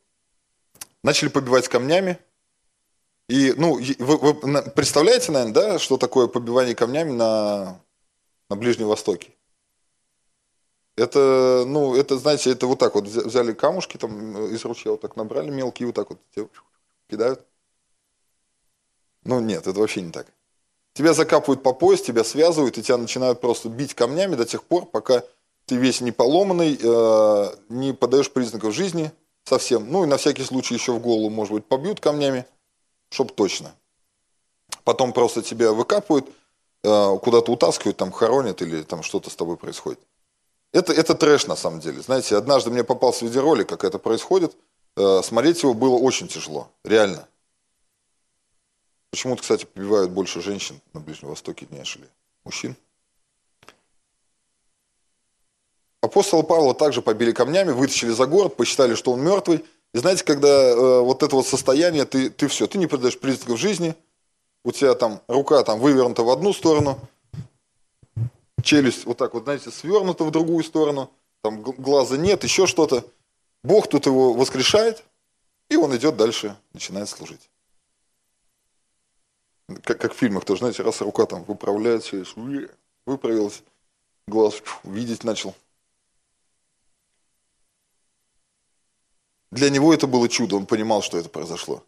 начали побивать камнями, и, ну, вы, вы представляете, наверное, да, что такое побивание камнями на на Ближнем Востоке. Это, ну, это, знаете, это вот так вот взяли камушки там из ручья, вот так набрали мелкие, вот так вот кидают. Ну, нет, это вообще не так. Тебя закапывают по пояс, тебя связывают, и тебя начинают просто бить камнями до тех пор, пока ты весь не поломанный, э, не подаешь признаков жизни совсем. Ну, и на всякий случай еще в голову, может быть, побьют камнями, чтоб точно. Потом просто тебя выкапывают, э, куда-то утаскивают, там хоронят или там что-то с тобой происходит. Это, это трэш на самом деле. Знаете, однажды мне попался видеоролик, как это происходит. Э, смотреть его было очень тяжело, реально. Почему-то, кстати, побивают больше женщин на Ближнем Востоке, нежели мужчин. Апостола Павла также побили камнями, вытащили за город, посчитали, что он мертвый. И знаете, когда э, вот это вот состояние, ты, ты все, ты не придаешь признаков жизни, у тебя там рука там вывернута в одну сторону, челюсть вот так вот, знаете, свернута в другую сторону, там глаза нет, еще что-то. Бог тут его воскрешает, и он идет дальше, начинает служить. Как, как в фильмах тоже, знаете, раз рука там выправляет челюсть, выправилась, глаз видеть начал. Для него это было чудо, он понимал, что это произошло.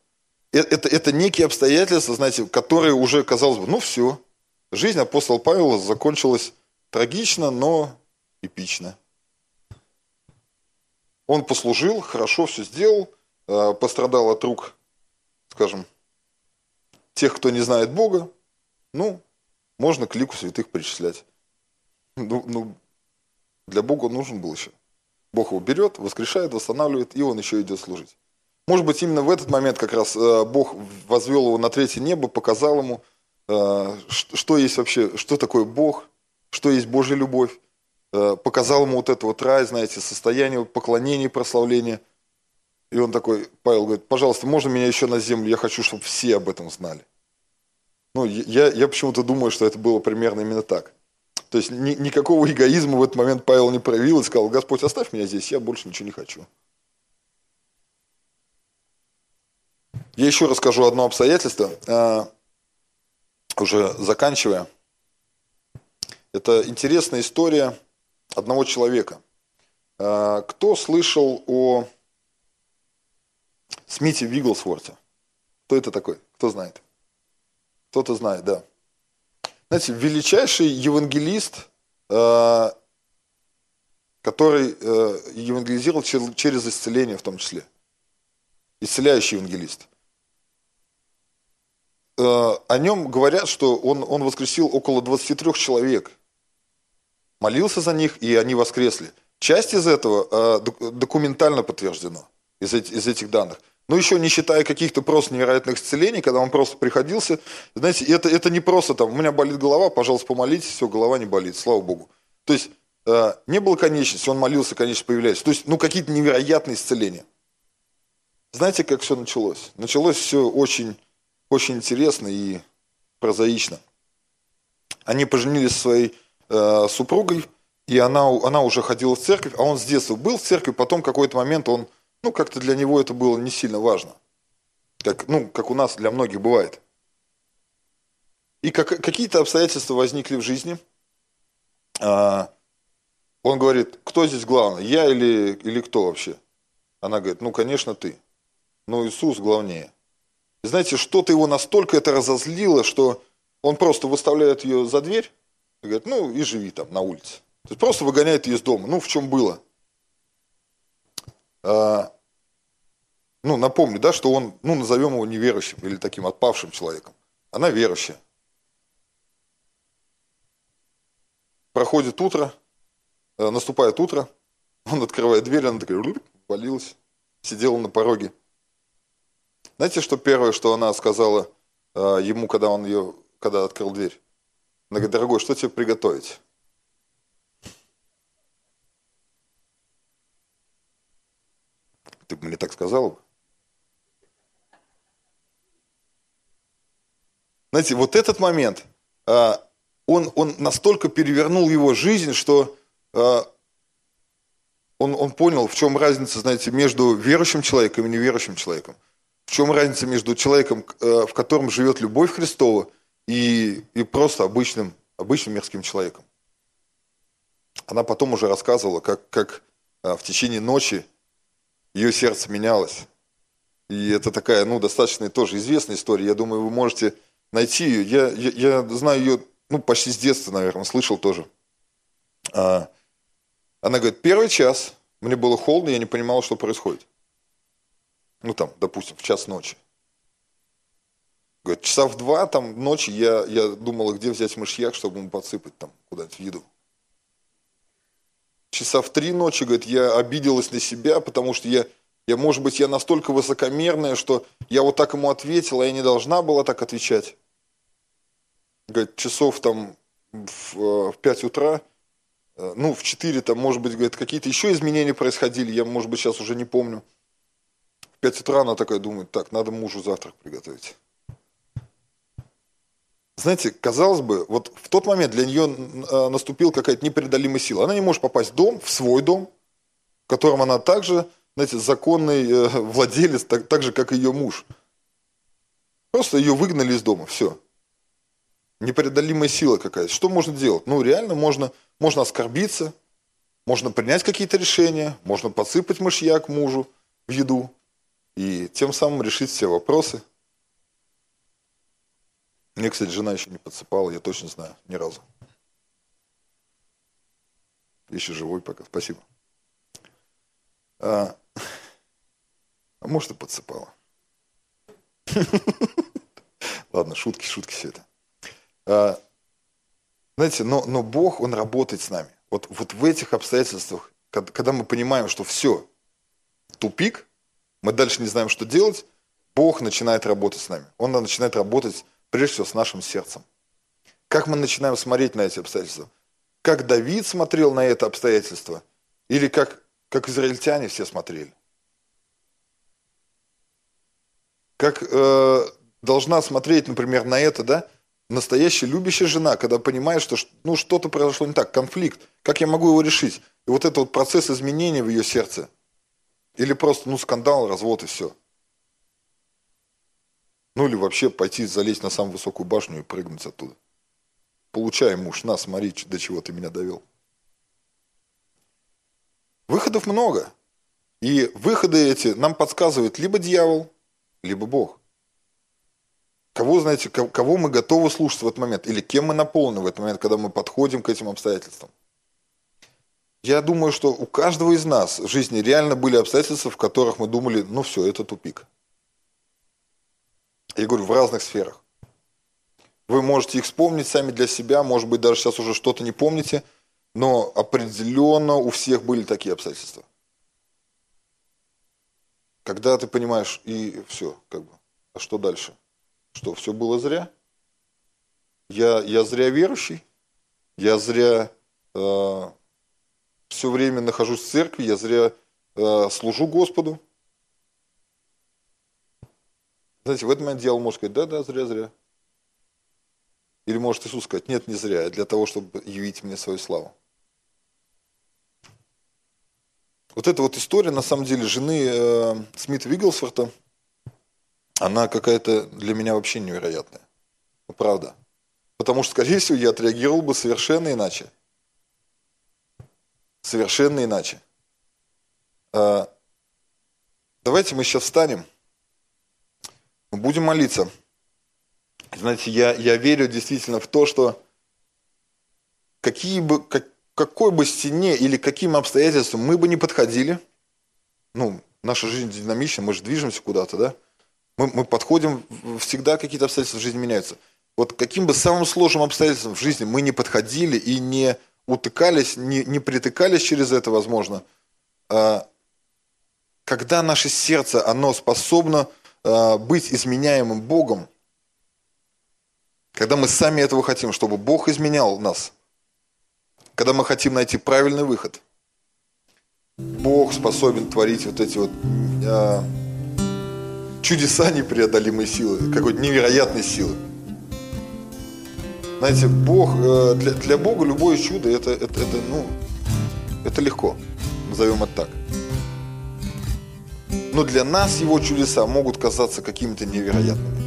Это, это, это некие обстоятельства, знаете, которые уже, казалось бы, ну все, жизнь апостола Павла закончилась трагично, но эпично. Он послужил, хорошо все сделал, э, пострадал от рук, скажем, тех, кто не знает Бога, ну, можно к лику святых причислять. Ну, ну, для Бога он нужен был еще. Бог его берет, воскрешает, восстанавливает, и он еще идет служить. Может быть, именно в этот момент как раз э, Бог возвел его на третье небо, показал ему, э, что есть вообще, что такое Бог, что есть Божья любовь. Э, показал ему вот это вот рай, знаете, состояние поклонения, прославления. И он такой, Павел говорит, пожалуйста, можно меня еще на землю, я хочу, чтобы все об этом знали. Ну, я, я почему-то думаю, что это было примерно именно так. То есть ни, никакого эгоизма в этот момент Павел не проявил и сказал, Господь, оставь меня здесь, я больше ничего не хочу. Я еще расскажу одно обстоятельство, а, уже заканчивая. Это интересная история одного человека. А, кто слышал о Смите Вигглсворте? Кто это такой? Кто знает? Кто-то знает, да. Знаете, величайший евангелист, э, который э, евангелизировал через исцеление в том числе. Исцеляющий евангелист. Э, о нем говорят, что он, он воскресил около 23 человек. Молился за них, и они воскресли. Часть из этого документально подтверждена, из этих данных. Ну, еще не считая каких-то просто невероятных исцелений, когда он просто приходился. Знаете, это, это не просто там, у меня болит голова, пожалуйста, помолитесь, все, голова не болит, слава Богу. То есть, э, не было конечности, он молился, конечность появляется. То есть, ну, какие-то невероятные исцеления. Знаете, как все началось? Началось все очень, очень интересно и прозаично. Они поженились со своей э, супругой, и она, она уже ходила в церковь, а он с детства был в церкви, потом какой-то момент он ну, как-то для него это было не сильно важно. Как, ну, как у нас для многих бывает. И как, какие-то обстоятельства возникли в жизни. А, он говорит, кто здесь главный, я или, или кто вообще? Она говорит, ну, конечно, ты. Но Иисус главнее. И знаете, что-то его настолько это разозлило, что он просто выставляет ее за дверь и говорит, ну, и живи там на улице. То есть просто выгоняет ее из дома. Ну, в чем было. А, ну, напомню, да, что он, ну, назовем его неверующим или таким отпавшим человеком. Она верующая. Проходит утро, э, наступает утро, он открывает дверь, она такая, валилась, сидела на пороге. Знаете, что первое, что она сказала э, ему, когда он ее, когда открыл дверь? Она говорит, дорогой, что тебе приготовить? Ты бы мне так сказал бы? Знаете, вот этот момент, а, он, он настолько перевернул его жизнь, что а, он, он понял, в чем разница, знаете, между верующим человеком и неверующим человеком. В чем разница между человеком, а, в котором живет любовь Христова, и, и просто обычным, обычным мирским человеком. она потом уже рассказывала, как, как а, в течение ночи ее сердце менялось. И это такая, ну, достаточно тоже известная история. Я думаю, вы можете найти ее. Я, я, я знаю ее, ну, почти с детства, наверное, слышал тоже. А, она говорит, первый час мне было холодно, я не понимал, что происходит. Ну, там, допустим, в час ночи. Говорит, часа в два там ночи я, я думала, где взять мышьяк, чтобы ему подсыпать там куда-нибудь в еду. Часа в три ночи, говорит, я обиделась на себя, потому что я, я, может быть, я настолько высокомерная, что я вот так ему ответила, а я не должна была так отвечать. Говорит, часов там в, э, в 5 утра, э, ну, в 4 там, может быть, говорит, какие-то еще изменения происходили, я, может быть, сейчас уже не помню. В 5 утра она такая думает, так, надо мужу завтрак приготовить знаете, казалось бы, вот в тот момент для нее э, наступила какая-то непреодолимая сила. Она не может попасть в дом, в свой дом, в котором она также, знаете, законный э, владелец, так, так же, как и ее муж. Просто ее выгнали из дома, все. Непреодолимая сила какая-то. Что можно делать? Ну, реально можно, можно оскорбиться, можно принять какие-то решения, можно подсыпать мышьяк мужу в еду и тем самым решить все вопросы – мне, кстати, жена еще не подсыпала, я точно знаю, ни разу. Еще живой пока, спасибо. А, а может и подсыпала. Ладно, шутки, шутки все это. А, знаете, но, но Бог, Он работает с нами. Вот, вот в этих обстоятельствах, когда мы понимаем, что все, тупик, мы дальше не знаем, что делать, Бог начинает работать с нами. Он начинает работать прежде всего с нашим сердцем. Как мы начинаем смотреть на эти обстоятельства? Как Давид смотрел на это обстоятельство? Или как, как израильтяне все смотрели? Как э, должна смотреть, например, на это, да, настоящая любящая жена, когда понимает, что ну, что-то произошло не так, конфликт, как я могу его решить? И вот этот вот процесс изменения в ее сердце. Или просто, ну, скандал, развод и все. Ну или вообще пойти залезть на самую высокую башню и прыгнуть оттуда. Получай, муж, на, смотри, до чего ты меня довел. Выходов много. И выходы эти нам подсказывает либо дьявол, либо Бог. Кого, знаете, кого мы готовы слушать в этот момент? Или кем мы наполнены в этот момент, когда мы подходим к этим обстоятельствам? Я думаю, что у каждого из нас в жизни реально были обстоятельства, в которых мы думали, ну все, это тупик. Я говорю, в разных сферах. Вы можете их вспомнить сами для себя, может быть, даже сейчас уже что-то не помните, но определенно у всех были такие обстоятельства. Когда ты понимаешь, и все, как бы, а что дальше? Что, все было зря? Я, я зря верующий? Я зря э, все время нахожусь в церкви? Я зря э, служу Господу? Знаете, в этот момент дьявол может сказать, да-да, зря-зря. Или может Иисус сказать, нет, не зря, для того, чтобы явить мне свою славу. Вот эта вот история, на самом деле, жены э, Смита Вигглсворта, она какая-то для меня вообще невероятная. Ну, правда. Потому что, скорее всего, я отреагировал бы совершенно иначе. Совершенно иначе. Э, давайте мы сейчас встанем. Будем молиться. Знаете, я, я верю действительно в то, что какие бы, как, какой бы стене или каким обстоятельствам мы бы не подходили, ну, наша жизнь динамична, мы же движемся куда-то, да? Мы, мы подходим, всегда какие-то обстоятельства в жизни меняются. Вот каким бы самым сложным обстоятельством в жизни мы не подходили и не утыкались, не, не притыкались через это, возможно, а, когда наше сердце, оно способно быть изменяемым Богом, когда мы сами этого хотим, чтобы Бог изменял нас, когда мы хотим найти правильный выход, Бог способен творить вот эти вот э, чудеса непреодолимой силы, какой-то невероятной силы. Знаете, Бог, э, для, для Бога любое чудо это, это, это, ну, это легко, назовем это так. Но для нас его чудеса могут казаться какими-то невероятными.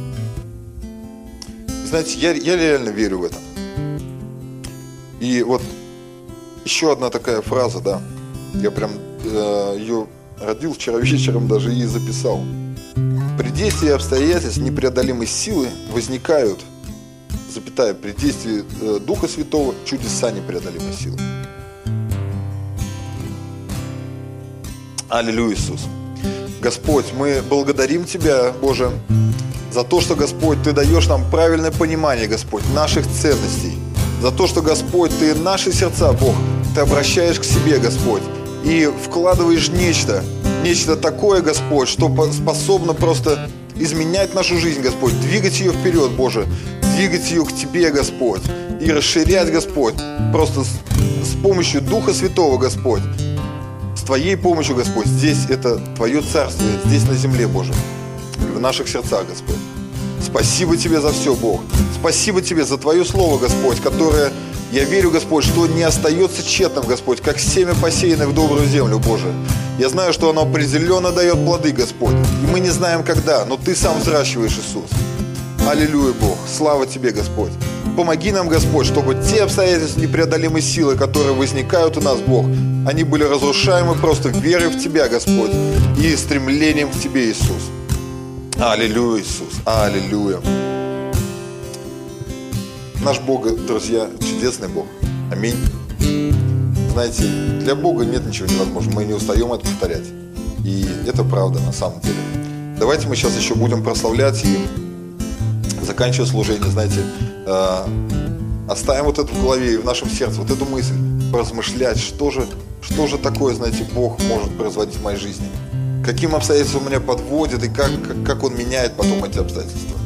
Знаете, я, я реально верю в это. И вот еще одна такая фраза, да. Я прям э, ее родил вчера вечером даже и записал. При действии обстоятельств непреодолимой силы возникают, запятая, при действии э, Духа Святого чудеса непреодолимой силы. Аллилуйя, Иисус. Господь, мы благодарим Тебя, Боже, за то, что, Господь, Ты даешь нам правильное понимание, Господь, наших ценностей. За то, что, Господь, Ты наши сердца, Бог, Ты обращаешь к себе, Господь, и вкладываешь нечто, нечто такое, Господь, что способно просто изменять нашу жизнь, Господь, двигать ее вперед, Боже, двигать ее к Тебе, Господь, и расширять, Господь, просто с, помощью Духа Святого, Господь, Твоей помощью, Господь, здесь это Твое царство, здесь на земле, Боже, в наших сердцах, Господь. Спасибо Тебе за все, Бог. Спасибо Тебе за Твое Слово, Господь, которое, я верю, Господь, что не остается тщетным, Господь, как семя посеянное в добрую землю, Боже. Я знаю, что оно определенно дает плоды, Господь. И мы не знаем, когда, но Ты сам взращиваешь, Иисус. Аллилуйя, Бог. Слава Тебе, Господь. Помоги нам, Господь, чтобы те обстоятельства непреодолимой силы, которые возникают у нас, Бог, они были разрушаемы просто верой в Тебя, Господь, и стремлением к Тебе, Иисус. Аллилуйя, Иисус. Аллилуйя. Наш Бог, друзья, чудесный Бог. Аминь. Знаете, для Бога нет ничего невозможного. Мы не устаем это повторять. И это правда на самом деле. Давайте мы сейчас еще будем прославлять и заканчивая служение, знаете, э, оставим вот это в голове и в нашем сердце, вот эту мысль, поразмышлять, что же, что же такое, знаете, Бог может производить в моей жизни. Каким обстоятельствам меня подводит и как, как Он меняет потом эти обстоятельства.